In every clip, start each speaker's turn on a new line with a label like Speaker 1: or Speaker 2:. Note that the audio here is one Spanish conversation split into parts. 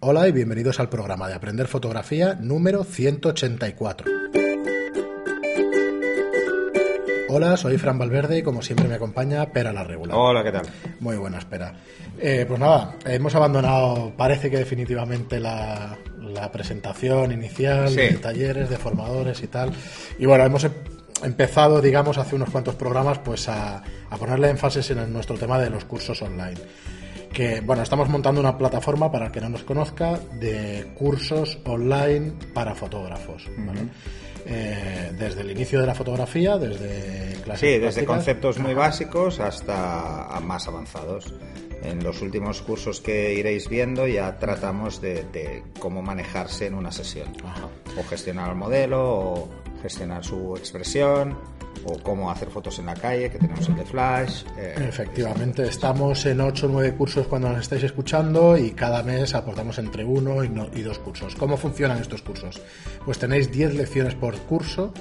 Speaker 1: Hola y bienvenidos al programa de Aprender Fotografía número 184. Hola, soy Fran Valverde y como siempre me acompaña Pera la Regular.
Speaker 2: Hola, ¿qué tal?
Speaker 1: Muy buena, espera. Eh, pues nada, hemos abandonado, parece que definitivamente la, la presentación inicial
Speaker 2: Sí.
Speaker 1: de talleres, de formadores y tal. Y bueno, hemos em- empezado, digamos, hace unos cuantos programas, pues a, a ponerle énfasis en el- nuestro tema de los cursos online. Que, bueno, estamos montando una plataforma, para el que no nos conozca, de cursos online para fotógrafos. ¿vale? Eh, desde el inicio de la fotografía, desde clases
Speaker 2: Sí, desde conceptos muy básicos hasta más avanzados. En los últimos cursos que iréis viendo ya tratamos de, de cómo manejarse en una sesión.
Speaker 1: Ajá.
Speaker 2: O gestionar el modelo, o gestionar su expresión, o cómo hacer fotos en la calle, que tenemos el de flash. eh,
Speaker 1: Efectivamente, estamos en 8 o 9 cursos cuando nos estáis escuchando y cada mes aportamos entre uno y, no- dos cursos. ¿Cómo funcionan estos cursos? Pues tenéis 10 lecciones por curso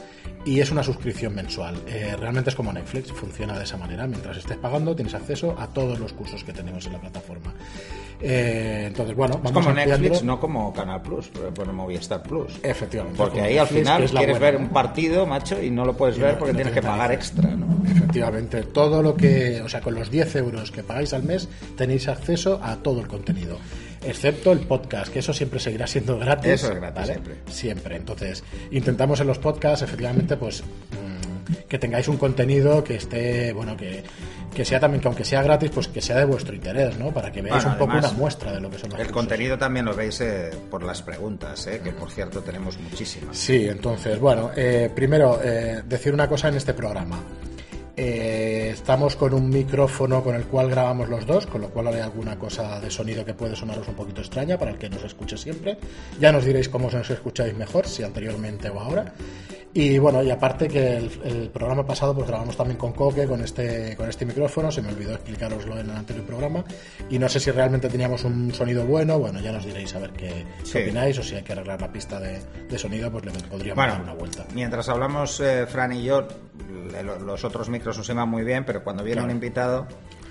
Speaker 1: y es una suscripción mensual. Eh, realmente es como Netflix, funciona de esa manera. Mientras estés pagando tienes acceso a todos los cursos que tenemos en la plataforma. Eh, entonces, bueno,
Speaker 2: Es
Speaker 1: vamos
Speaker 2: como. Netflix, no como Canal Plus, pero bueno, Movistar Plus.
Speaker 1: Efectivamente.
Speaker 2: Porque ahí al
Speaker 1: Netflix,
Speaker 2: final quieres
Speaker 1: buena.
Speaker 2: ver un partido, macho, y no lo puedes ver
Speaker 1: no-
Speaker 2: porque
Speaker 1: no
Speaker 2: tienes que pagar extra, ¿no?
Speaker 1: Efectivamente, todo lo que, o sea, con los 10 euros que pagáis al mes tenéis acceso a todo el contenido, excepto el podcast, que eso siempre seguirá siendo gratis.
Speaker 2: Eso es gratis, siempre.
Speaker 1: Siempre. Entonces, intentamos en los podcasts, efectivamente, pues mm, que tengáis un contenido que esté, bueno, que, que sea también, que aunque sea gratis, pues que sea de vuestro interés, ¿no? Para que veáis
Speaker 2: Bueno,
Speaker 1: un poco una muestra de lo que son los
Speaker 2: El
Speaker 1: cursos.
Speaker 2: contenido también lo veis eh, por las preguntas, eh, que por cierto tenemos muchísimas.
Speaker 1: Sí, entonces, bueno, eh, primero, eh, decir una cosa en este programa. Eh, estamos con un micrófono con el cual grabamos los dos, con lo cual hay alguna cosa de sonido que puede sonaros un poquito extraña para el que nos escuche siempre. Ya nos diréis cómo os escucháis mejor, si anteriormente o ahora. Y bueno, y aparte que el, el programa pasado pues grabamos también con Coque, con este, con este micrófono, se me olvidó explicaroslo en el anterior programa. Y no sé si realmente teníamos un sonido bueno, bueno, ya nos diréis a ver qué,
Speaker 2: Sí.
Speaker 1: opináis o si hay que arreglar la pista de, de sonido, pues le podríamos
Speaker 2: Bueno,
Speaker 1: dar una vuelta.
Speaker 2: mientras hablamos eh, Fran y yo, los otros micros nos iban muy bien, pero cuando viene
Speaker 1: Claro.
Speaker 2: un invitado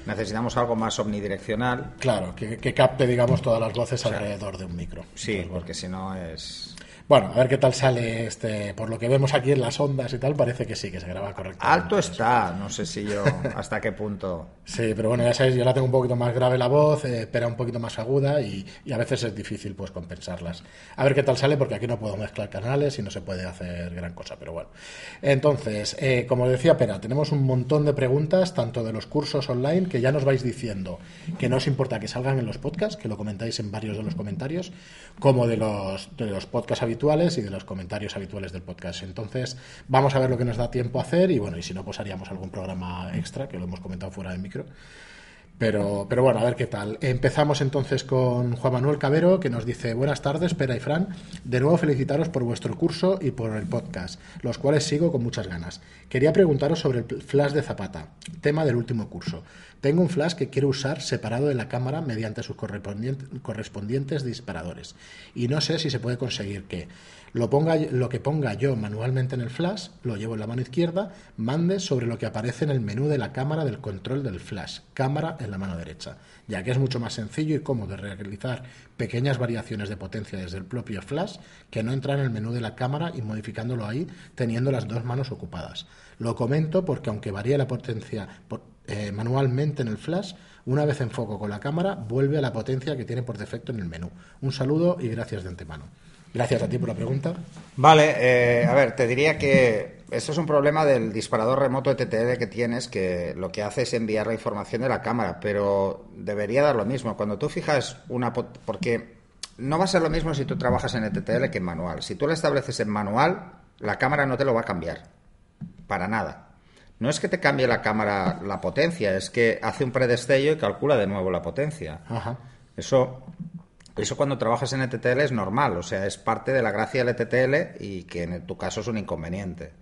Speaker 2: necesitamos algo más omnidireccional.
Speaker 1: Claro, que, que capte, digamos, todas las voces alrededor de un micro.
Speaker 2: Sí,
Speaker 1: Entonces, bueno.
Speaker 2: porque si no es...
Speaker 1: Bueno, a ver qué tal sale este. Por lo que vemos aquí en las ondas y tal, parece que sí, que se graba correctamente.
Speaker 2: Alto está, no sé si yo hasta qué punto...
Speaker 1: Sí, pero bueno, ya sabéis, yo la tengo un poquito más grave la voz, eh, espera un poquito más aguda y, y a veces es difícil pues compensarlas. A ver qué tal sale, porque aquí no puedo mezclar canales y no se puede hacer gran cosa, pero bueno. Entonces, eh, como decía Pera, tenemos un montón de preguntas, tanto de los cursos online, que ya nos vais diciendo que no os importa que salgan en los podcasts, que lo comentáis en varios de los comentarios, como de los, de los podcasts habituales y de los comentarios habituales del podcast. Entonces, vamos a ver lo que nos da tiempo a hacer y bueno, y si no, pues haríamos algún programa extra, que lo hemos comentado fuera de micro. Pero, pero bueno, a ver qué tal. Empezamos entonces con Juan Manuel Cabero, que nos dice, buenas tardes, Pera y Fran. De nuevo felicitaros por vuestro curso y por el podcast, los cuales sigo con muchas ganas. Quería preguntaros sobre el flash de Zapata, tema del último curso. Tengo un flash que quiero usar separado de la cámara mediante sus correspondientes, disparadores. Y no sé si se puede conseguir que lo, ponga, lo que ponga yo manualmente en el flash, lo llevo en la mano izquierda, mande sobre lo que aparece en el menú de la cámara del control del flash, cámara en la mano derecha, ya que es mucho más sencillo y cómodo realizar pequeñas variaciones de potencia desde el propio flash que no entrar en el menú de la cámara y modificándolo ahí teniendo las dos manos ocupadas. Lo comento porque aunque varíe la potencia eh, manualmente en el flash, una vez enfoco con la cámara, vuelve a la potencia que tiene por defecto en el menú. Un saludo y gracias de antemano. Gracias a ti por la pregunta.
Speaker 2: Vale, eh, a ver, te diría que esto es un problema del disparador remoto TTL que tienes, que lo que hace es enviar la información de la cámara, pero debería dar lo mismo. Cuando tú fijas una... Porque no va a ser lo mismo si tú trabajas en el TTL que en manual. Si tú lo estableces en manual, la cámara no te lo va a cambiar. Para nada. No es que te cambie la cámara la potencia, es que hace un predestello y calcula de nuevo la potencia.
Speaker 1: Ajá.
Speaker 2: Eso, eso cuando trabajas en ETTL es normal, o sea, es parte de la gracia del ETTL y que en tu caso es un inconveniente.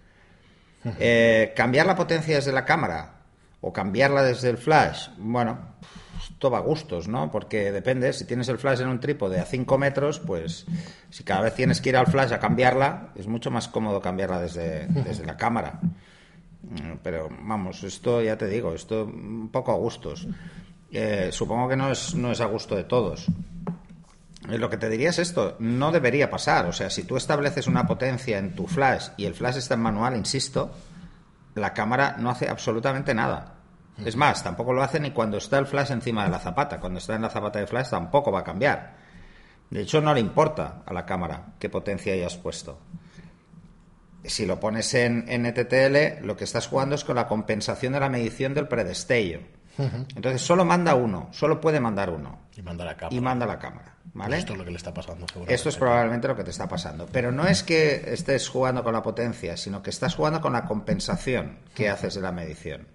Speaker 2: Eh, cambiar la potencia desde la cámara o cambiarla desde el flash, bueno, esto va a gustos, ¿no? Porque depende, si tienes el flash en un trípode a 5 metros, pues si cada vez tienes que ir al flash a cambiarla, es mucho más cómodo cambiarla desde, desde la cámara. Mm, Pero vamos, esto ya te digo, esto un poco a gustos. Eh, supongo que no es, no es a gusto de todos. eh, lo que te diría es esto, no debería pasar. O sea, si tú estableces una potencia en tu flash y el flash está en manual, insisto, la cámara no hace absolutamente nada. Es más, tampoco lo hace ni cuando está el flash encima de la zapata. Cuando está en la zapata de flash tampoco va a cambiar. De hecho, no le importa a la cámara qué potencia hayas puesto. Si lo pones en, ETTL, lo que estás jugando es con la compensación de la medición del predestello. Entonces, solo manda uno, solo puede mandar uno.
Speaker 1: Y manda la cámara.
Speaker 2: Y manda la cámara. ¿vale?
Speaker 1: Esto es lo que le está pasando.
Speaker 2: Esto es probablemente lo que te está pasando. Pero no es que estés jugando con la potencia, sino que estás jugando con la compensación que haces de la medición.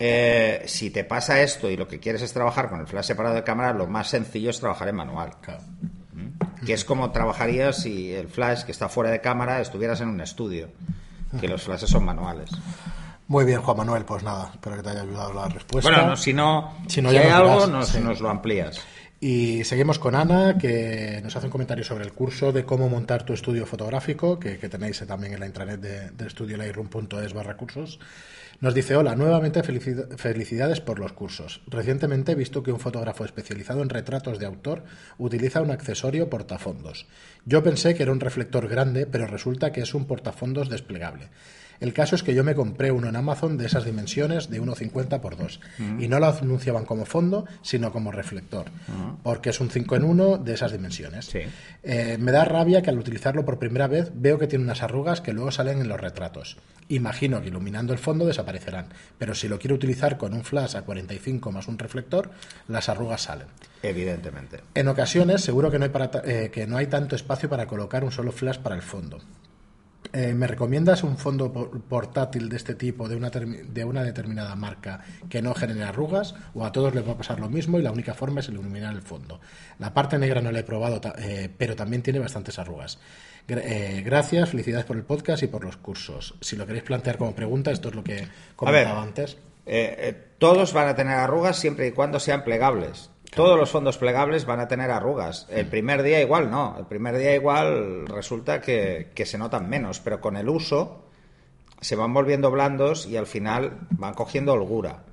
Speaker 2: Eh, si te pasa esto y lo que quieres es trabajar con el flash separado de cámara, lo más sencillo es trabajar en manual. ¿Mm? Que es como trabajarías si el flash que está fuera de cámara estuvieras en un estudio, que los flashes son manuales.
Speaker 1: Muy bien, Juan Manuel, pues nada, espero que te haya ayudado la respuesta.
Speaker 2: Bueno, si no, si, no, hay algo, nos, nos lo amplías.
Speaker 1: Y seguimos con Ana, que nos hace un comentario sobre el curso de cómo montar tu estudio fotográfico, que, tenéis también en la intranet de, de estudiolightroom.es barra cursos. Nos dice, hola, nuevamente felicidades por los cursos. Recientemente he visto que un fotógrafo especializado en retratos de autor utiliza un accesorio portafondos. Yo pensé que era un reflector grande, pero resulta que es un portafondos desplegable. El caso es que yo me compré uno en Amazon de esas dimensiones de 1,50 por 2 mm. y no lo anunciaban como fondo, sino como reflector, mm. porque es un 5 en 1 de esas dimensiones. Eh, me da rabia que al utilizarlo por primera vez veo que tiene unas arrugas que luego salen en los retratos. Imagino que iluminando el fondo desaparecerán, pero si lo quiero utilizar con un flash a 45 más un reflector, las arrugas salen.
Speaker 2: Evidentemente.
Speaker 1: En ocasiones seguro que no hay, eh, que no hay tanto espacio para colocar un solo flash para el fondo. Eh, ¿Me recomiendas un fondo portátil de este tipo, de una, de una determinada marca, que no genere arrugas? ¿O a todos les va a pasar lo mismo y la única forma es iluminar el fondo? La parte negra no la he probado, eh, pero también tiene bastantes arrugas. Eh, gracias, felicidades por el podcast y por los cursos. Si lo queréis plantear como pregunta, esto es lo que comentaba antes.
Speaker 2: todos van a tener arrugas siempre y cuando sean plegables. Todos los fondos plegables van a tener arrugas. El primer día igual no. El primer día igual resulta que, se notan menos, pero con el uso se van volviendo blandos y al final van cogiendo holgura.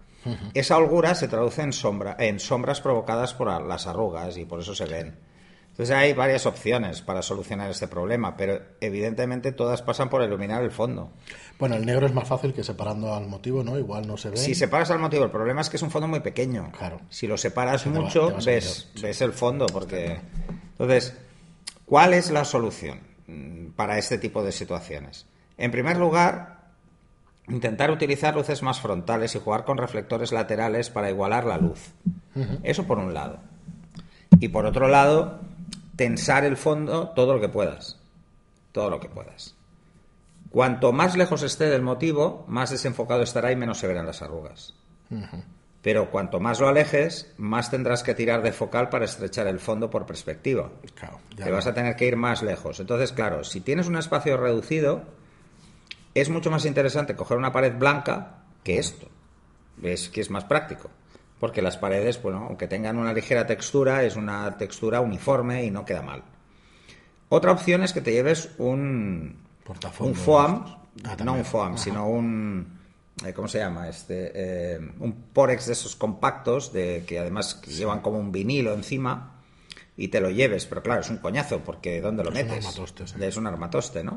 Speaker 2: Esa holgura se traduce en, sombra, en sombras provocadas por las arrugas y por eso se ven. Entonces hay varias opciones para solucionar este problema, pero evidentemente todas pasan por iluminar el fondo.
Speaker 1: Bueno, el negro es más fácil que separando al motivo, ¿no? Igual no se ve.
Speaker 2: Si separas al motivo, el problema es que es un fondo muy pequeño.
Speaker 1: Claro.
Speaker 2: Si lo separas mucho, ves, ves el fondo, porque. Entonces, ¿cuál es la solución mm, para este tipo de situaciones? En primer lugar, intentar utilizar luces más frontales y jugar con reflectores laterales para igualar la luz. Eso por un lado. Y por otro lado, tensar el fondo todo lo que puedas. Todo lo que puedas. Cuanto más lejos esté del motivo, más desenfocado estará y menos se verán las arrugas. Pero cuanto más lo alejes, más tendrás que tirar de focal para estrechar el fondo por perspectiva. Te vas a tener que ir más lejos. Entonces, claro, si tienes un espacio reducido, es mucho más interesante coger una pared blanca que esto. ¿Ves? Que es más práctico porque las paredes, bueno, aunque tengan una ligera textura, es una textura uniforme y no queda mal. Otra opción es que te lleves un, un foam, ah, no un foam, sino un, eh, ¿cómo se llama? Este, eh, un Porex de esos compactos, de, que además llevan como un vinilo encima, y te lo lleves, pero claro, es un coñazo, porque ¿dónde lo metes? Un armatoste, Es un armatoste, ¿no?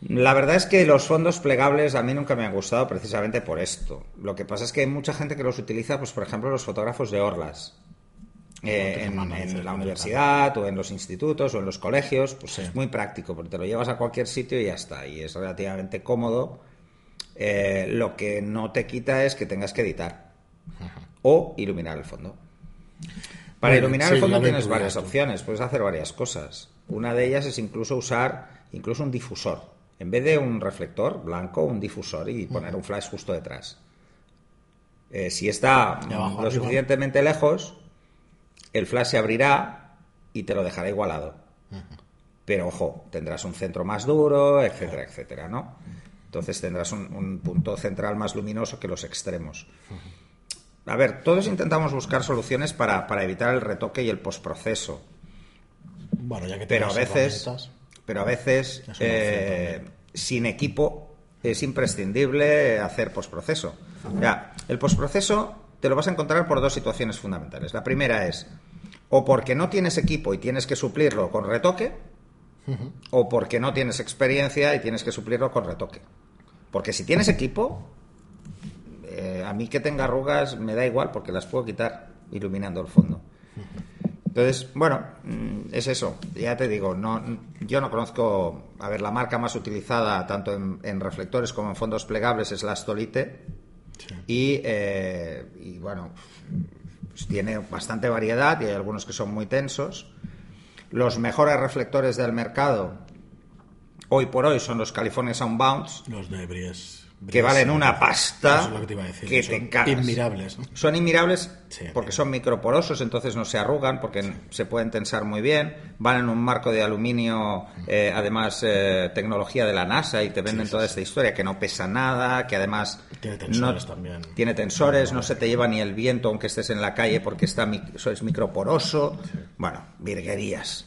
Speaker 2: La verdad es que los fondos plegables a mí nunca me han gustado precisamente por esto. Lo que pasa es que hay mucha gente que los utiliza, pues por ejemplo, los fotógrafos de Orlas. Eh, en, la universidad o en los institutos o en los colegios, pues es muy práctico, porque te lo llevas a cualquier sitio y ya está, y es relativamente cómodo. Eh, lo que no te quita es que tengas que editar o iluminar el fondo. Para iluminar el fondo tienes varias opciones, puedes hacer varias cosas. Una de ellas es incluso usar incluso un difusor en vez de un reflector blanco, un difusor y poner un flash justo detrás. Eh, si está lo suficientemente lejos, el flash se abrirá y te lo dejará igualado. Pero ojo, tendrás un centro más duro, etcétera, etcétera, ¿no? Entonces tendrás un, punto central más luminoso que los extremos. A ver, todos intentamos buscar soluciones para, evitar el retoque y el postproceso.
Speaker 1: Bueno, ya que
Speaker 2: pero a veces, pero a veces eh, sin equipo es imprescindible hacer postproceso. Ya, el postproceso te lo vas a encontrar por dos situaciones fundamentales. La primera es o porque no tienes equipo y tienes que suplirlo con retoque, o porque no tienes experiencia y tienes que suplirlo con retoque. Porque si tienes equipo, eh, a mí que tenga arrugas me da igual porque las puedo quitar iluminando el fondo. Entonces, bueno, mm, es eso. Ya te digo, no, yo no conozco. A ver, la marca más utilizada tanto en, reflectores como en fondos plegables es la Stolite. Y, eh, y, bueno, pues tiene bastante variedad y hay algunos que son muy tensos. Los mejores reflectores del mercado hoy por hoy son los California Soundbounds.
Speaker 1: Los de Bries
Speaker 2: que valen una pasta
Speaker 1: que, son Inmirables.
Speaker 2: Son inmirables porque son microporosos, entonces no se arrugan, porque se pueden tensar muy bien. Van en un marco de aluminio, eh, además eh, tecnología de la NASA, y te venden toda esta historia que no pesa nada, que además
Speaker 1: tiene tensores también.
Speaker 2: Tiene tensores, no se te lleva ni el viento aunque estés en la calle porque está es microporoso. Bueno, virguerías.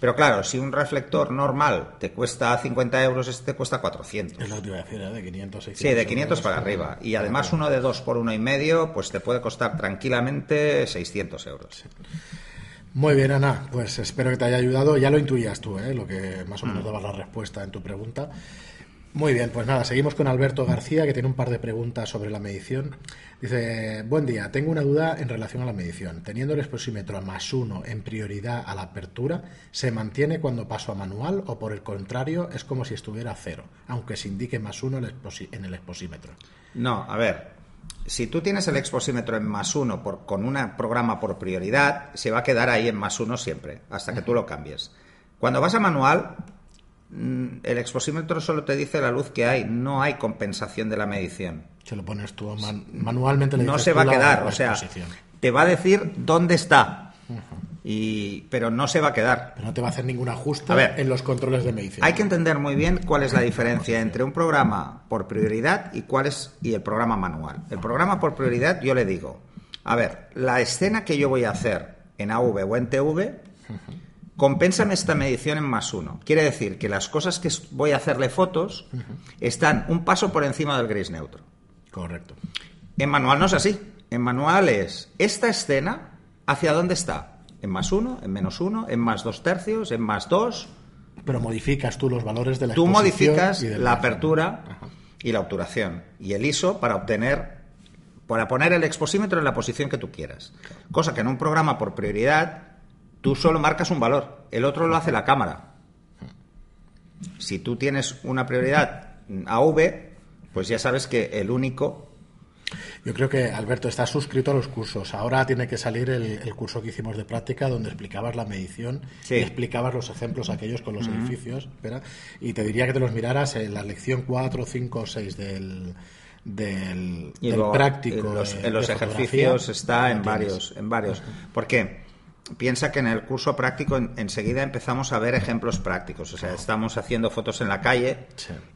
Speaker 2: Pero claro, si un reflector normal te cuesta 50 euros, este te cuesta 400.
Speaker 1: Es lo que te iba a decir, ¿eh? de 500, 600
Speaker 2: Sí, de 500 para arriba. Y además uno de 2 por uno y medio, pues te puede costar tranquilamente 600 euros.
Speaker 1: Muy bien, Ana, pues espero que te haya ayudado. Ya lo intuías tú, ¿eh? lo que más o menos mm. daba la respuesta en tu pregunta. Muy bien, pues nada, seguimos con Alberto García, que tiene un par de preguntas sobre la medición. Dice, buen día, tengo una duda en relación a la medición. Teniendo el exposímetro a más uno en prioridad a la apertura, ¿se mantiene cuando paso a manual o por el contrario es como si estuviera a cero, aunque se indique más uno en el exposímetro?
Speaker 2: No, a ver, si tú tienes el exposímetro en más uno por, con un programa por prioridad, se va a quedar ahí en más uno siempre, hasta que tú lo cambies. Cuando vas a manual, el exposímetro solo te dice la luz que hay, no hay compensación de la medición.
Speaker 1: Se lo pones tú manualmente.
Speaker 2: no se va a quedar, o sea, te va a decir dónde está, y, pero no se va a quedar.
Speaker 1: Pero no te va a hacer ningún ajuste en los controles de medición.
Speaker 2: Hay que entender muy bien cuál es la diferencia entre un programa por prioridad y cuál es y el programa manual. El programa por prioridad, yo le digo, a ver, la escena que yo voy a hacer en AV o en TV compénsame esta medición en más uno. Quiere decir que las cosas que voy a hacerle fotos están un paso por encima del gris neutro.
Speaker 1: Correcto.
Speaker 2: En manual no es así. En manual es esta escena, ¿hacia dónde está? En más uno, en menos uno, en más dos tercios, en más dos.
Speaker 1: Pero modificas tú los valores de la
Speaker 2: Tú modificas la apertura y la obturación y el ISO para obtener, para poner el exposímetro en la posición que tú quieras. Cosa que en un programa por prioridad Tú solo marcas un valor, el otro lo hace la cámara. Si tú tienes una prioridad AV, pues ya sabes que el único
Speaker 1: yo creo que Alberto está suscrito a los cursos. Ahora tiene que salir el, curso que hicimos de práctica donde explicabas la medición y explicabas los ejemplos aquellos con los edificios. Espera, y te diría que te los miraras en la lección 4, 5 o 6 del, del, práctico.
Speaker 2: En los, en los ejercicios está en varios, en varios. ¿Por qué? Piensa que en el curso práctico enseguida empezamos a ver ejemplos prácticos. O sea, estamos haciendo fotos en la calle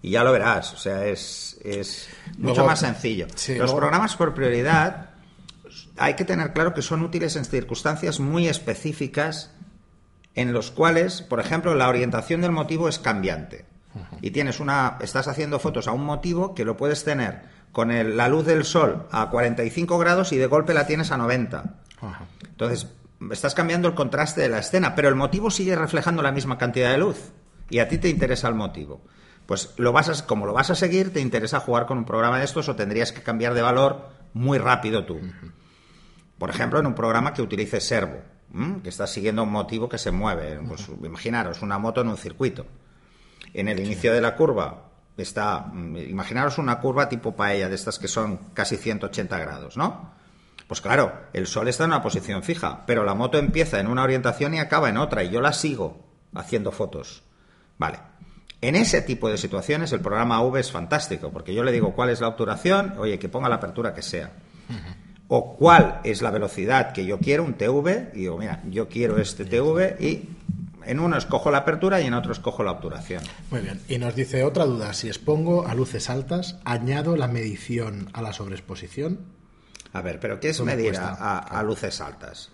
Speaker 2: y ya lo verás. O sea, es, es mucho más sencillo. Los programas por prioridad hay que tener claro que son útiles en circunstancias muy específicas en los cuales, por ejemplo, la orientación del motivo es cambiante. Y tienes una, estás haciendo fotos a un motivo que lo puedes tener con la luz del sol a 45 grados y de golpe la tienes a 90. Entonces, estás cambiando el contraste de la escena, pero el motivo sigue reflejando la misma cantidad de luz y a ti te interesa el motivo. Pues lo vas a, como lo vas a seguir, te interesa jugar con un programa de estos o tendrías que cambiar de valor muy rápido tú. Por ejemplo, en un programa que utilice servo, que estás siguiendo un motivo que se mueve. Pues, imaginaros una moto en un circuito. En el inicio de la curva está, mm, imaginaros una curva tipo paella, de estas que son casi 180 grados, ¿no? Pues claro, el sol está en una posición fija, pero la moto empieza en una orientación y acaba en otra, y yo la sigo haciendo fotos. Vale. En ese tipo de situaciones el programa V es fantástico, porque yo le digo cuál es la obturación, oye, que ponga la apertura que sea. O cuál es la velocidad que yo quiero, un TV, y digo, mira, yo quiero este TV y en uno escojo la apertura y en otro escojo la obturación.
Speaker 1: Muy bien. Y nos dice otra duda, si expongo a luces altas, añado la medición a la sobreexposición.
Speaker 2: A ver, pero ¿qué es medir a, luces altas?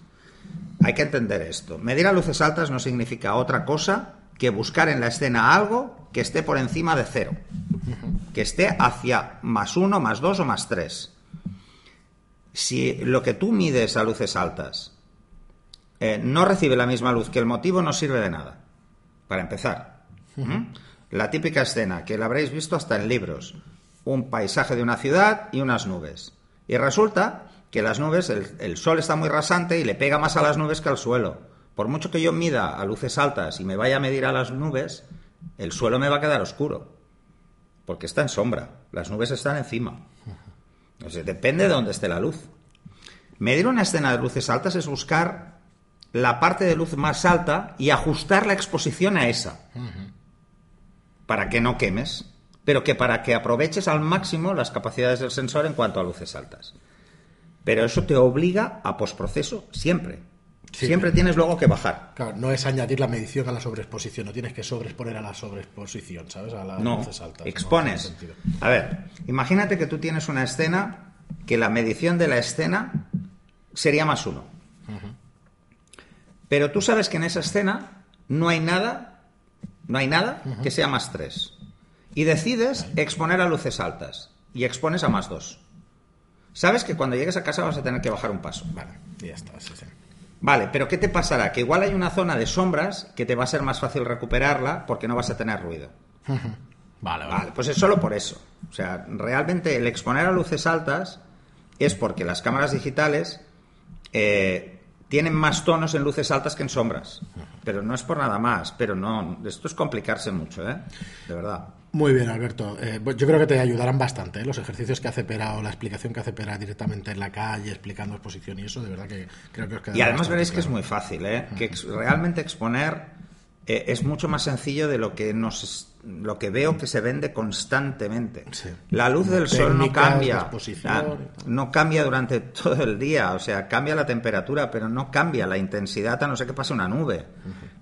Speaker 2: Hay que entender esto. Medir a luces altas no significa otra cosa que buscar en la escena algo que esté por encima de cero, que esté hacia más uno, más dos o más tres. Si lo que tú mides a luces altas eh, no recibe la misma luz que el motivo, no sirve de nada. Para empezar. ¿Mm? La típica escena que la habréis visto hasta en libros. Un paisaje de una ciudad y unas nubes. Y resulta que las nubes, el, el sol está muy rasante y le pega más a las nubes que al suelo. Por mucho que yo mida a luces altas y me vaya a medir a las nubes, el suelo me va a quedar oscuro. Porque está en sombra. Las nubes están encima. O sea, depende de dónde esté la luz. Medir una escena de luces altas es buscar la parte de luz más alta y ajustar la exposición a esa. Para que no quemes, pero que para que aproveches al máximo las capacidades del sensor en cuanto a luces altas. Pero eso te obliga a posproceso siempre.
Speaker 1: Sí,
Speaker 2: siempre tienes luego que bajar.
Speaker 1: Claro, no es añadir la medición a la sobreexposición, no tienes que sobreexponer a la sobreexposición, ¿sabes? A las
Speaker 2: No,
Speaker 1: luces altas.
Speaker 2: expones.
Speaker 1: No.
Speaker 2: A ver, imagínate que tú tienes una escena que la medición de la escena sería más uno. Pero tú sabes que en esa escena no hay nada, no hay nada que sea más tres. Y decides exponer a luces altas y expones a más dos. Sabes que cuando llegues a casa vas a tener que bajar un paso.
Speaker 1: Vale, y ya está, sí, sí.
Speaker 2: Vale, pero ¿qué te pasará? Que igual hay una zona de sombras que te va a ser más fácil recuperarla porque no vas a tener ruido.
Speaker 1: Vale, vale.
Speaker 2: Vale, pues es solo por eso. O sea, realmente el exponer a luces altas es porque las cámaras digitales eh, tienen más tonos en luces altas que en sombras. Pero no es por nada más. Pero no, esto es complicarse mucho, ¿eh? De verdad.
Speaker 1: Muy bien, Alberto. Eh, pues yo creo que te ayudarán bastante ¿eh? los ejercicios que hace Pera o la explicación que hace Pera directamente en la calle, explicando exposición y eso, de verdad que creo que os quedará
Speaker 2: Y además veréis que es muy fácil, ¿eh? Que realmente exponer eh, es mucho más sencillo de lo que nos lo que veo que se vende constantemente.
Speaker 1: Sí.
Speaker 2: La luz del sol no cambia. Ah. No cambia durante todo el día, o sea, cambia la temperatura, pero no cambia la intensidad a no ser que pase una nube.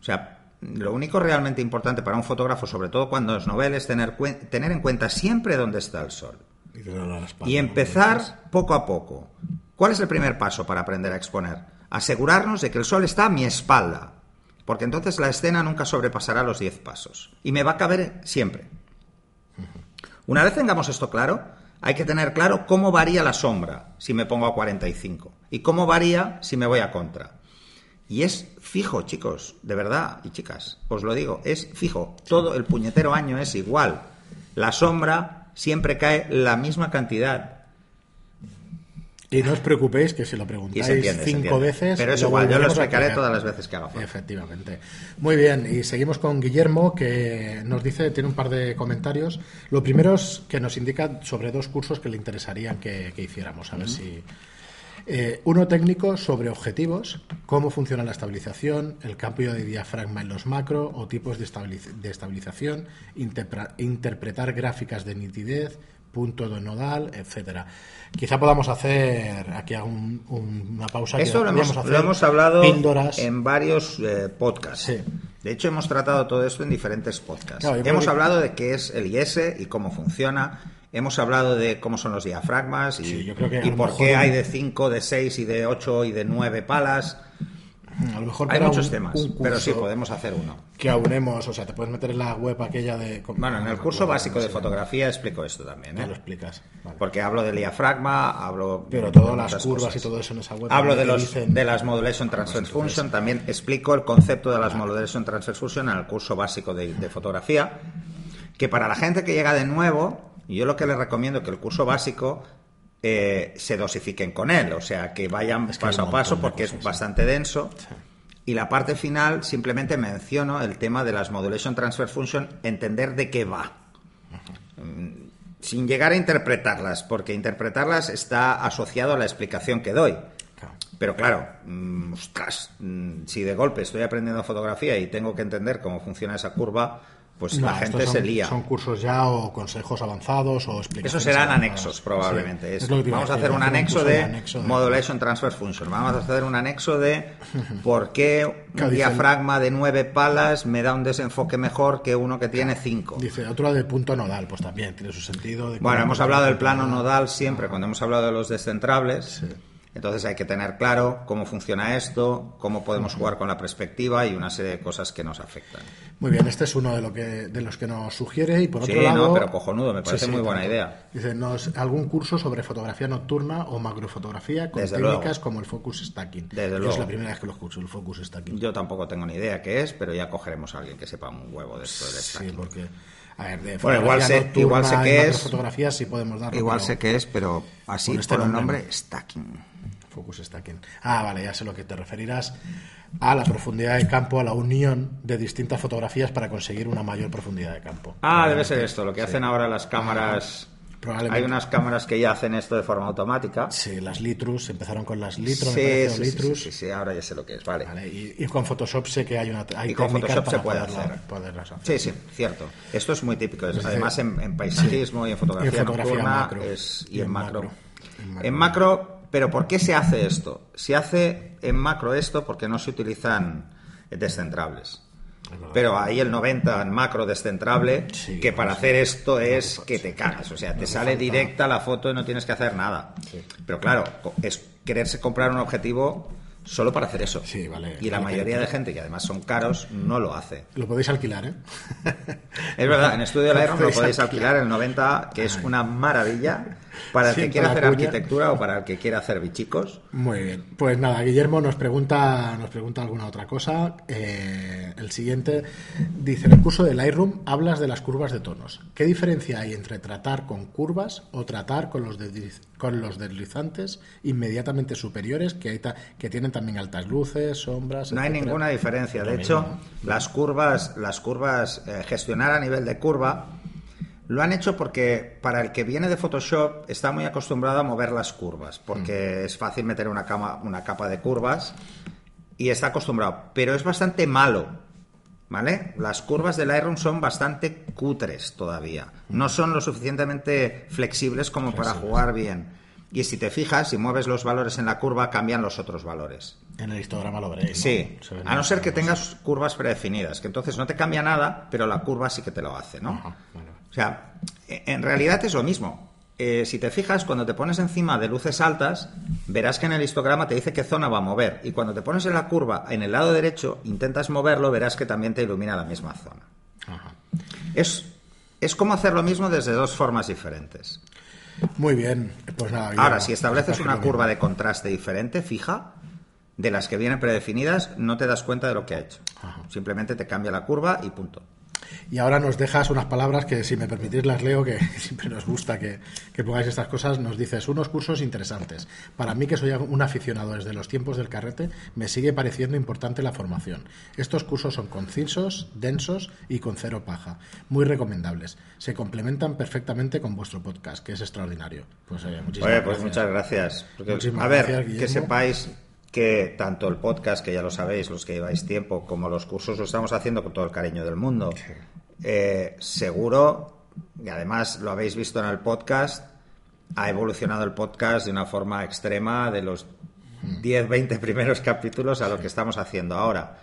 Speaker 2: O sea, lo único realmente importante para un fotógrafo, sobre todo cuando es novel, es tener, tener en cuenta siempre dónde está el sol.
Speaker 1: Y
Speaker 2: empezar poco a poco. ¿Cuál es el primer paso para aprender a exponer? Asegurarnos de que el sol está a mi espalda, porque entonces la escena nunca sobrepasará los 10 pasos y me va a caber siempre. Una vez tengamos esto claro, hay que tener claro cómo varía la sombra si me pongo a 45 y cómo varía si me voy a contra. Y es fijo, chicos, de verdad, y chicas, os lo digo, es fijo. Todo el puñetero año es igual. La sombra siempre cae la misma cantidad.
Speaker 1: Y no os preocupéis que si lo preguntáis
Speaker 2: entiende.
Speaker 1: cinco veces.
Speaker 2: Pero es
Speaker 1: lo
Speaker 2: igual, yo lo explicaré
Speaker 1: explicar.
Speaker 2: todas las veces que haga falta.
Speaker 1: Efectivamente. Muy bien, y seguimos con Guillermo, que nos dice, tiene un par de comentarios. Lo primero es que nos indica sobre dos cursos que le interesarían que, que hiciéramos, a ver si... Eh, uno técnico sobre objetivos, cómo funciona la estabilización, el cambio de diafragma en los macro o tipos de, estabiliz- de estabilización, interpretar gráficas de nitidez, punto de nodal, etcétera. Quizá podamos hacer aquí un- un- una pausa. que
Speaker 2: Eso lo hemos,
Speaker 1: podríamos
Speaker 2: lo
Speaker 1: hacer
Speaker 2: hemos hablado
Speaker 1: píldoras.
Speaker 2: en varios eh, podcasts.
Speaker 1: Sí.
Speaker 2: De hecho, hemos tratado todo esto en diferentes podcasts.
Speaker 1: Claro,
Speaker 2: hemos
Speaker 1: que-
Speaker 2: hablado de qué es el IS y cómo funciona. Hemos hablado de cómo son los diafragmas y,
Speaker 1: Sí, yo creo que a
Speaker 2: y
Speaker 1: lo
Speaker 2: por
Speaker 1: mejor
Speaker 2: qué hay de 5, de 6 y de 8 y de 9 palas.
Speaker 1: A lo mejor
Speaker 2: Hay muchos
Speaker 1: un-
Speaker 2: temas,
Speaker 1: un
Speaker 2: pero sí, podemos hacer uno.
Speaker 1: que aunemos, o sea, te puedes meter en la web aquella de...
Speaker 2: Bueno, en el
Speaker 1: no
Speaker 2: curso básico de fotografía explico esto también. ¿eh?
Speaker 1: lo explicas. Vale.
Speaker 2: Porque hablo del diafragma, hablo
Speaker 1: Pero todas las curvas
Speaker 2: cosas.
Speaker 1: y todo eso en esa web.
Speaker 2: Hablo de, los,
Speaker 1: dicen-
Speaker 2: de las Modulation Transfer Function, también explico el concepto de las Modulation Transfer Function en el curso básico de, de fotografía, que para la gente que llega de nuevo, yo lo que les recomiendo es que el curso básico eh, se dosifiquen con él, o sea, que vayan
Speaker 1: Es que hay
Speaker 2: paso a paso porque es
Speaker 1: sí.
Speaker 2: bastante denso. Y la parte final simplemente menciono el tema de las Modulation Transfer Function, entender de qué va sin llegar a interpretarlas, porque interpretarlas está asociado a la explicación que doy.
Speaker 1: Claro.
Speaker 2: Pero claro, mm, ostras, mm, si de golpe estoy aprendiendo fotografía y tengo que entender cómo funciona esa curva, pues
Speaker 1: No,
Speaker 2: la gente
Speaker 1: estos
Speaker 2: se
Speaker 1: son-
Speaker 2: lía.
Speaker 1: Son cursos ya o consejos avanzados o explicaciones.
Speaker 2: Esos serán anexos, probablemente.
Speaker 1: Sí,
Speaker 2: Es-
Speaker 1: es lo que te iba
Speaker 2: vamos a hacer un anexo de,
Speaker 1: anexo de-
Speaker 2: Modulation Transfer Function. Vamos a hacer un anexo de por qué un diafragma de nueve palas me da un desenfoque mejor que uno que tiene cinco.
Speaker 1: Dice, otro de punto nodal, pues también tiene su sentido. de
Speaker 2: Bueno, hemos hablado
Speaker 1: el
Speaker 2: del plano nodal siempre, cuando hemos hablado de los descentrables.
Speaker 1: Sí.
Speaker 2: Entonces hay que tener claro cómo funciona esto, cómo podemos jugar con la perspectiva y una serie de cosas que nos afectan.
Speaker 1: Muy bien, este es uno de, lo que, de los que nos sugiere y por otro
Speaker 2: Sí,
Speaker 1: lado...
Speaker 2: no, pero cojonudo, me parece muy buena
Speaker 1: tanto.
Speaker 2: idea.
Speaker 1: Dice, nos, algún curso sobre fotografía nocturna o macrofotografía con
Speaker 2: Desde
Speaker 1: técnicas
Speaker 2: luego.
Speaker 1: como el focus stacking.
Speaker 2: Desde
Speaker 1: Yo
Speaker 2: luego.
Speaker 1: Es la primera vez que lo escucho, el focus stacking.
Speaker 2: Yo tampoco tengo ni idea qué es, pero ya cogeremos a alguien que sepa un huevo de esto del
Speaker 1: Sí,
Speaker 2: stacking.
Speaker 1: porque... A ver, de
Speaker 2: Bueno, igual sé-
Speaker 1: nocturna
Speaker 2: igual sé
Speaker 1: y
Speaker 2: qué es.
Speaker 1: macrofotografía sí podemos darlo.
Speaker 2: Igual
Speaker 1: pero
Speaker 2: sé qué es, pero así
Speaker 1: Por este
Speaker 2: por el
Speaker 1: nombre
Speaker 2: nombre, stacking.
Speaker 1: Focus stacking. Ah, vale, ya sé lo que te referirás. A la profundidad de campo, a la unión de distintas fotografías para conseguir una mayor profundidad de campo.
Speaker 2: Ah, debe ser esto, lo que hacen ahora las cámaras.
Speaker 1: Probablemente.
Speaker 2: Hay unas cámaras que ya hacen esto de forma automática.
Speaker 1: Sí, las Litrus, empezaron con las Litro,
Speaker 2: sí,
Speaker 1: me
Speaker 2: sí,
Speaker 1: Litrus.
Speaker 2: sí, sí, ahora ya sé lo que es, vale.
Speaker 1: Vale, y, y con Photoshop sé que hay una hay
Speaker 2: Y con Photoshop se puede
Speaker 1: poderla-
Speaker 2: hacer. Sí, sí, cierto. Esto es muy típico. es- además, en, en paisajismo y en fotografía,
Speaker 1: Y en fotografía
Speaker 2: nocturna
Speaker 1: macro.
Speaker 2: es- y,
Speaker 1: Y
Speaker 2: en,
Speaker 1: en
Speaker 2: macro.
Speaker 1: macro. En macro.
Speaker 2: Pero ¿por qué se hace esto? Se hace en macro esto porque no se utilizan descentrables. Pero ahí el 90 en macro descentrable,
Speaker 1: Sí,
Speaker 2: que para
Speaker 1: sí.
Speaker 2: hacer esto es que te cagas. O sea, te sale directa la foto y no tienes que hacer nada. Pero claro, es quererse comprar un objetivo solo para hacer eso.
Speaker 1: Sí, vale.
Speaker 2: Y la
Speaker 1: Vale,
Speaker 2: mayoría de gente, que además son caros, no lo hace.
Speaker 1: Lo podéis alquilar, ¿eh?
Speaker 2: Es verdad, en Estudio Lightroom lo
Speaker 1: podéis
Speaker 2: alquilar el 90, que es una maravilla para el que quiera hacer
Speaker 1: cuña.
Speaker 2: arquitectura o para el que quiera hacer bichicos.
Speaker 1: Muy bien. Pues nada, Guillermo nos pregunta, nos pregunta alguna otra cosa. Eh, el siguiente dice: En el curso de Lightroom hablas de las curvas de tonos. ¿Qué diferencia hay entre tratar con curvas o tratar con los, desliz- con los deslizantes inmediatamente superiores que, hay que tienen también altas luces, sombras?
Speaker 2: No hay ninguna diferencia. De hecho, las curvas, las curvas, eh, gestionar a nivel de curva, lo han hecho porque para el que viene de Photoshop está muy acostumbrado a mover las curvas, porque es fácil meter una, cama, una capa de curvas y está acostumbrado. Pero es bastante malo, ¿vale? Las curvas del Lightroom son bastante cutres todavía. No son lo suficientemente flexibles como para jugar bien. Y si te fijas, si mueves los valores en la curva, cambian los otros valores.
Speaker 1: En el histograma lo veréis. ¿no?
Speaker 2: Sí,
Speaker 1: Se
Speaker 2: a no ser que tengas curvas predefinidas, que entonces no te cambia nada, pero la curva sí que te lo hace, ¿no?
Speaker 1: Ajá, vale.
Speaker 2: O sea, en realidad es lo mismo. Eh, si te fijas, cuando te pones encima de luces altas, verás que en el histograma te dice qué zona va a mover. Y cuando te pones en la curva en el lado derecho, intentas moverlo, verás que también te ilumina la misma zona.
Speaker 1: Ajá.
Speaker 2: Es, es como hacer lo mismo desde dos formas diferentes.
Speaker 1: Muy bien. Pues nada,
Speaker 2: Ahora, si estableces una curva de contraste diferente, fija, de las que vienen predefinidas, no te das cuenta de lo que ha hecho.
Speaker 1: Ajá.
Speaker 2: Simplemente te cambia la curva y punto.
Speaker 1: Y ahora nos dejas unas palabras que, si me permitís, las leo, que siempre nos gusta que, que pongáis estas cosas. Nos dices unos cursos interesantes. Para mí, que soy un aficionado desde los tiempos del carrete, me sigue pareciendo importante la formación. Estos cursos son concisos, densos y con cero paja. Muy recomendables. Se complementan perfectamente con vuestro podcast, que es extraordinario. Pues, eh, muchísimas
Speaker 2: Oye, pues
Speaker 1: gracias.
Speaker 2: muchas gracias. Porque,
Speaker 1: Muchísimas
Speaker 2: a ver,
Speaker 1: gracias,
Speaker 2: que sepáis que tanto el podcast, que ya lo sabéis, los que lleváis tiempo, como los cursos lo estamos haciendo con todo el cariño del mundo. Eh, seguro, y además lo habéis visto en el podcast, ha evolucionado el podcast de una forma extrema de los 10, 20 primeros capítulos a lo que estamos haciendo ahora.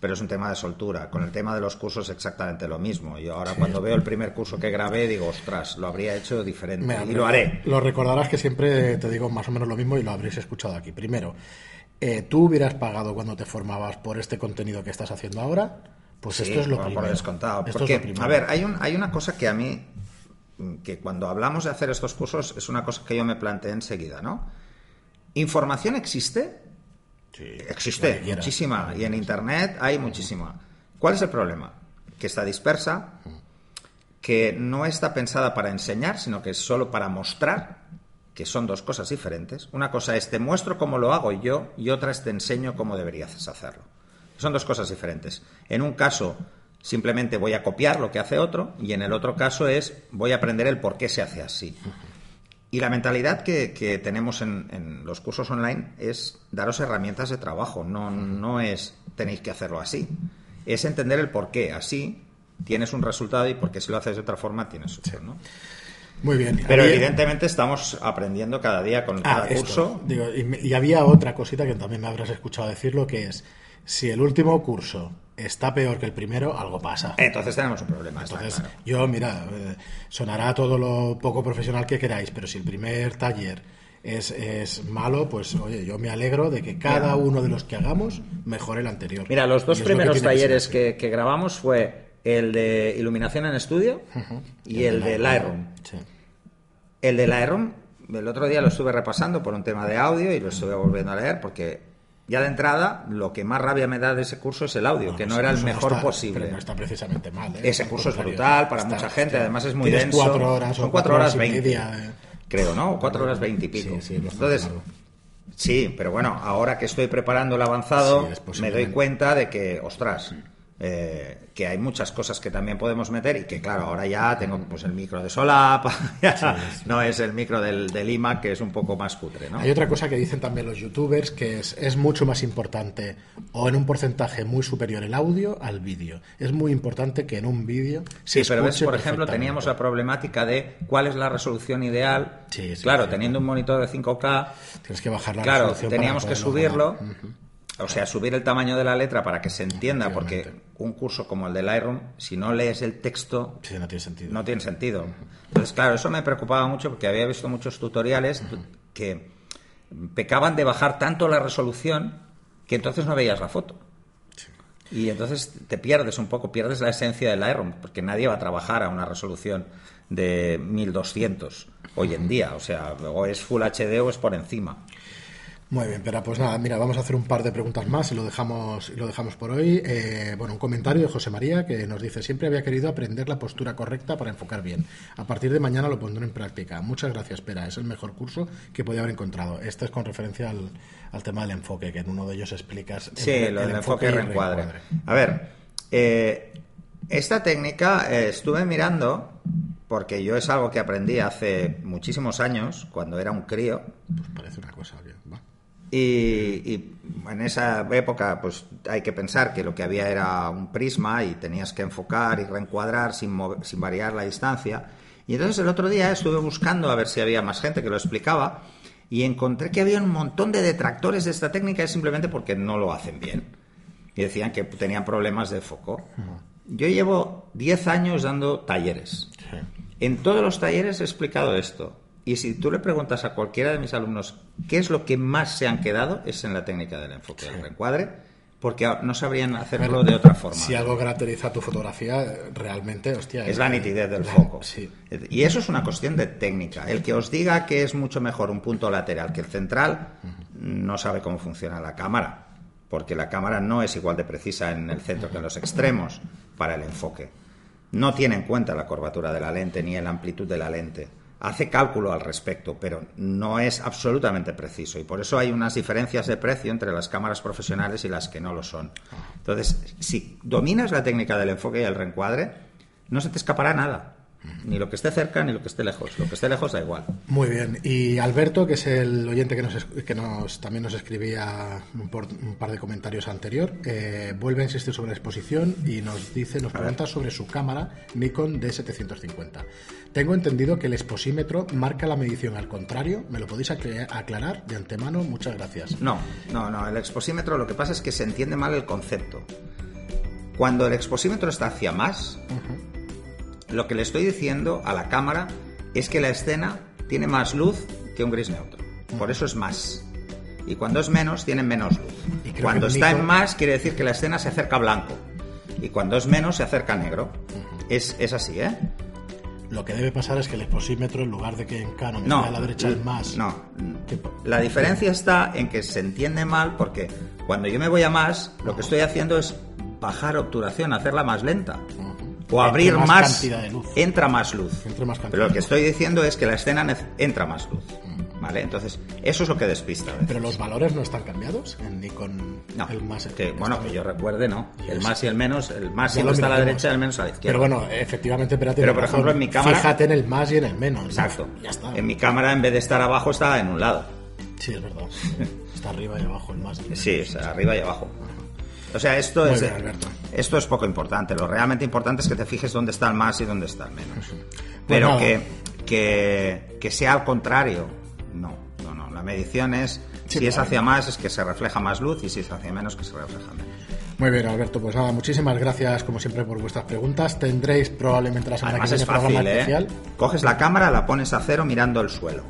Speaker 2: Pero es un tema de soltura. Con el tema de los cursos exactamente lo mismo. Yo ahora cuando veo el primer curso que grabé digo, ostras, lo habría hecho diferente.
Speaker 1: Mira,
Speaker 2: y lo haré.
Speaker 1: Lo recordarás que siempre te digo más o menos lo mismo y lo habréis escuchado aquí. Primero, eh, tú hubieras pagado cuando te formabas por este contenido que estás haciendo ahora. Pues
Speaker 2: Sí,
Speaker 1: esto es lo
Speaker 2: por-
Speaker 1: primero.
Speaker 2: por descontado.
Speaker 1: Esto es
Speaker 2: Porque,
Speaker 1: lo primero.
Speaker 2: a ver, hay, un, hay una cosa que a mí, que cuando hablamos de hacer estos cursos, es una cosa que yo me planteé enseguida, ¿no? ¿Información existe?
Speaker 1: Sí,
Speaker 2: Existe, muchísima. Y en Internet hay muchísima. ¿Cuál es el problema? Que está dispersa, que no está pensada para enseñar, sino que es solo para mostrar, que son dos cosas diferentes. Una cosa es te muestro cómo lo hago yo y otra es te enseño cómo deberías hacerlo. Son dos cosas diferentes. En un caso simplemente voy a copiar lo que hace otro y en el otro caso es voy a aprender el por qué se hace así. Y la mentalidad que, que tenemos en, en los cursos online es daros herramientas de trabajo, no, no es tenéis que hacerlo así. Es entender el por qué. Así tienes un resultado y porque si lo haces de otra forma tienes otro. ¿no?
Speaker 1: Muy bien.
Speaker 2: Pero
Speaker 1: Había-
Speaker 2: evidentemente estamos aprendiendo cada día con
Speaker 1: Ah,
Speaker 2: cada curso.
Speaker 1: digo, y, había otra cosita que también me habrás escuchado decirlo, que es, si el último curso está peor que el primero, algo pasa.
Speaker 2: Entonces tenemos un problema.
Speaker 1: Entonces,
Speaker 2: claro.
Speaker 1: yo, mira, eh, sonará todo lo poco profesional que queráis, pero si el primer taller es, es malo, pues oye, yo me alegro de que cada uno de los que hagamos mejore el anterior.
Speaker 2: Mira, los dos primeros
Speaker 1: que
Speaker 2: talleres que, que grabamos fue el de iluminación en estudio y el de Lightroom.
Speaker 1: Sí.
Speaker 2: El de Lightroom, el otro día lo estuve repasando por un tema de audio y lo estuve volviendo a leer porque ya de entrada lo que más rabia me da de ese curso es el audio, que no era el mejor
Speaker 1: está-
Speaker 2: posible.
Speaker 1: Pero no está precisamente mal. ¿eh?
Speaker 2: Ese curso es brutal para
Speaker 1: está-
Speaker 2: mucha gente, además es muy denso.
Speaker 1: cuatro horas
Speaker 2: Son
Speaker 1: o
Speaker 2: cuatro horas
Speaker 1: y
Speaker 2: veinte.
Speaker 1: media, eh.
Speaker 2: Creo, ¿no? Cuatro horas veinte y pico.
Speaker 1: Sí,
Speaker 2: Entonces, sí, pero bueno, ahora que estoy preparando el avanzado,
Speaker 1: Sí,
Speaker 2: me doy cuenta de que, ostras, eh, que hay muchas cosas que también podemos meter y que, claro, ahora ya tengo pues el micro de solapa, ya no es el micro del, del iMac, que es un poco más cutre, ¿no?
Speaker 1: Hay otra cosa que dicen también los youtubers, que es, es mucho más importante o en un porcentaje muy superior el audio al vídeo. Es muy importante que en un vídeo se
Speaker 2: Sí, pero ves, por ejemplo, teníamos la problemática de cuál es la resolución ideal.
Speaker 1: Sí,
Speaker 2: claro, teniendo un monitor de 5K,
Speaker 1: Tienes que bajar la
Speaker 2: claro,
Speaker 1: resolución
Speaker 2: teníamos que subirlo. O sea, subir el tamaño de la letra para que se entienda, porque un curso como el de Lightroom, si no lees el texto,
Speaker 1: Sí, no tiene sentido.
Speaker 2: no tiene sentido. Entonces, claro, eso me preocupaba mucho porque había visto muchos tutoriales que pecaban de bajar tanto la resolución que entonces no veías la foto. Y entonces te pierdes un poco, pierdes la esencia del Lightroom, porque nadie va a trabajar a una resolución de 1200 hoy en día. O sea, o es Full HD o es por encima.
Speaker 1: Muy bien, pero pues nada, mira, vamos a hacer un par de preguntas más y lo dejamos, lo dejamos por hoy. Eh, bueno, un comentario de José María que nos dice, siempre había querido aprender la postura correcta para enfocar bien. A partir de mañana lo pondré en práctica. Muchas gracias, Pera, es el mejor curso que podía haber encontrado. Este es con referencia al, al tema del enfoque, que en uno de ellos explicas el-
Speaker 2: Sí,
Speaker 1: el
Speaker 2: lo del enfoque y reencuadre. A ver, eh, esta técnica eh, estuve mirando porque yo es algo que aprendí hace muchísimos años, cuando era un crío,
Speaker 1: Pues parece una cosa que... va.
Speaker 2: Y, y en esa época, pues hay que pensar que lo que había era un prisma y tenías que enfocar y reencuadrar sin, sin variar la distancia. Y entonces el otro día estuve buscando a ver si había más gente que lo explicaba y encontré que había un montón de detractores de esta técnica y simplemente porque no lo hacen bien. Y decían que tenían problemas de foco. Yo llevo 10 años dando talleres. En todos los talleres he explicado esto. Y si tú le preguntas a cualquiera de mis alumnos qué es lo que más se han quedado, es en la técnica del enfoque del reencuadre, porque no sabrían hacerlo de otra forma.
Speaker 1: Si algo caracteriza tu fotografía, realmente, hostia...
Speaker 2: Es la nitidez del foco.
Speaker 1: Sí.
Speaker 2: Y eso es una cuestión de técnica. El que os diga que es mucho mejor un punto lateral que el central no sabe cómo funciona la cámara, porque la cámara no es igual de precisa en el centro que en los extremos para el enfoque. No tiene en cuenta la curvatura de la lente ni la amplitud de la lente. Hace cálculo al respecto, pero no es absolutamente preciso. Y por eso hay unas diferencias de precio entre las cámaras profesionales y las que no lo son. Entonces, si dominas la técnica del enfoque y el reencuadre, no se te escapará nada. Ni lo que esté cerca ni lo que esté lejos. Lo que esté lejos da igual.
Speaker 1: Muy bien. Y Alberto, que es el oyente que nos, que nos también nos escribía un, por- un par de comentarios anterior, eh, vuelve a insistir sobre la exposición y nos dice, nos pregunta sobre su cámara Nikon D750. Tengo entendido que el exposímetro marca la medición al contrario. ¿Me lo podéis acla- aclarar de antemano? Muchas gracias.
Speaker 2: No, no, no. El exposímetro lo que pasa es que se entiende mal el concepto. Cuando el exposímetro está hacia más, lo que le estoy diciendo a la cámara es que la escena tiene más luz que un gris neutro. Por eso es más. Y cuando es menos, tiene menos luz. Cuando está en más, quiere decir que la escena se acerca a blanco. Y cuando es menos, se acerca a negro. es, es así, ¿eh?
Speaker 1: Lo que debe pasar es que el exposímetro, en lugar de que en Canon
Speaker 2: No,
Speaker 1: a la derecha el más...
Speaker 2: No. La diferencia está en que se entiende mal porque cuando yo me voy a más, lo que estoy haciendo es bajar obturación, hacerla más lenta. O abrir
Speaker 1: más
Speaker 2: más,
Speaker 1: cantidad de luz.
Speaker 2: entra más luz.
Speaker 1: Entre más cantidad
Speaker 2: Pero lo que estoy diciendo es que la escena entra más luz. ¿Vale? Entonces, eso es lo que despista.
Speaker 1: Pero los valores no están cambiados en Nikon
Speaker 2: No,
Speaker 1: el más...
Speaker 2: que, bueno, que yo recuerde, no. El más y el menos, el más siempre está a la derecha, el menos a la izquierda.
Speaker 1: Pero bueno, efectivamente, espérate.
Speaker 2: Pero,
Speaker 1: tienes
Speaker 2: por ejemplo, en mi cámara-
Speaker 1: Fíjate en el más y en el menos. ¿no?
Speaker 2: Exacto.
Speaker 1: Ya está.
Speaker 2: En mi cámara, en vez de estar abajo, está en un lado.
Speaker 1: Sí, es verdad. Está arriba y abajo el más. y el menos.
Speaker 2: Sí, sea, arriba y abajo. O sea, esto
Speaker 1: Muy
Speaker 2: es,
Speaker 1: bien, Alberto.
Speaker 2: esto es poco importante. Lo realmente importante es que te fijes dónde está el más y dónde está el menos. Pero
Speaker 1: nada.
Speaker 2: que, que, que sea al contrario, no, no, no. La medición es,
Speaker 1: Sí,
Speaker 2: si es
Speaker 1: pero-
Speaker 2: hacia más, es que se refleja más luz y si es hacia menos, que se refleja menos.
Speaker 1: Muy bien, Alberto. Pues nada, muchísimas gracias, como siempre, por vuestras preguntas. Tendréis probablemente la semana
Speaker 2: Además
Speaker 1: que
Speaker 2: es
Speaker 1: viene programa
Speaker 2: fácil, ¿eh?
Speaker 1: especial.
Speaker 2: Coges la cámara, la pones a cero mirando el suelo.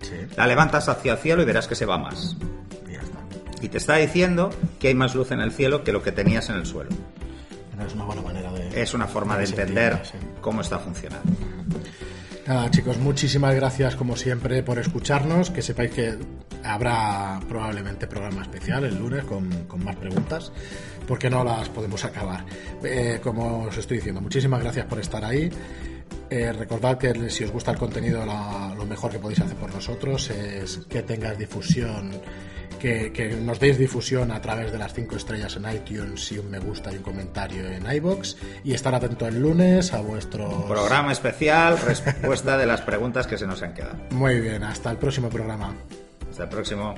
Speaker 1: Sí.
Speaker 2: La levantas hacia el cielo y verás que se va más.
Speaker 1: Y
Speaker 2: te está diciendo que hay más luz en el cielo que lo que tenías en el suelo.
Speaker 1: Pero es una buena manera de.
Speaker 2: Es una forma de
Speaker 1: de
Speaker 2: entender
Speaker 1: sí.
Speaker 2: cómo está funcionando.
Speaker 1: Nada, chicos, muchísimas gracias como siempre por escucharnos. Que sepáis que habrá probablemente programa especial el lunes con, con más preguntas, porque no las podemos acabar. Eh, como os estoy diciendo, muchísimas gracias por estar ahí. Eh, recordad que si os gusta el contenido, la- lo mejor que podéis hacer por nosotros es que tengas difusión, que, que nos deis difusión a través de las 5 estrellas en iTunes y un me gusta y un comentario en iBox y estar atento el lunes a vuestro
Speaker 2: Programa especial, respuesta de las preguntas que se nos han quedado.
Speaker 1: Muy bien, hasta el próximo programa.
Speaker 2: Hasta el próximo.